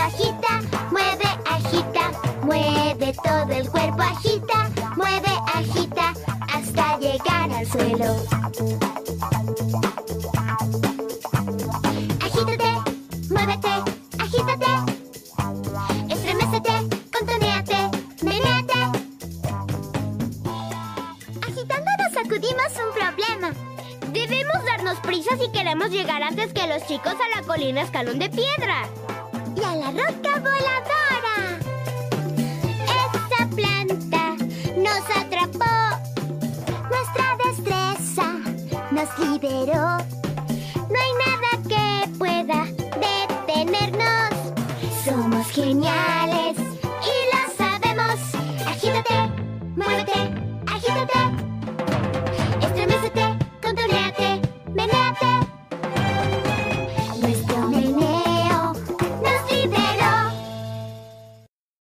agita, mueve, agita, mueve todo el cuerpo, agita, mueve, agita, hasta llegar al suelo. Agítate, muévete, agítate, estremecete, contoneate, meneate. Agitándonos sacudimos un problema. Debemos darnos prisa si queremos llegar antes que los chicos a la colina escalón de piedra y a la roca voladora. Esta planta nos atrapó, nuestra destreza nos liberó. No hay nada que pueda detenernos. Somos geniales y lo sabemos. Agítate, muévete, agítate.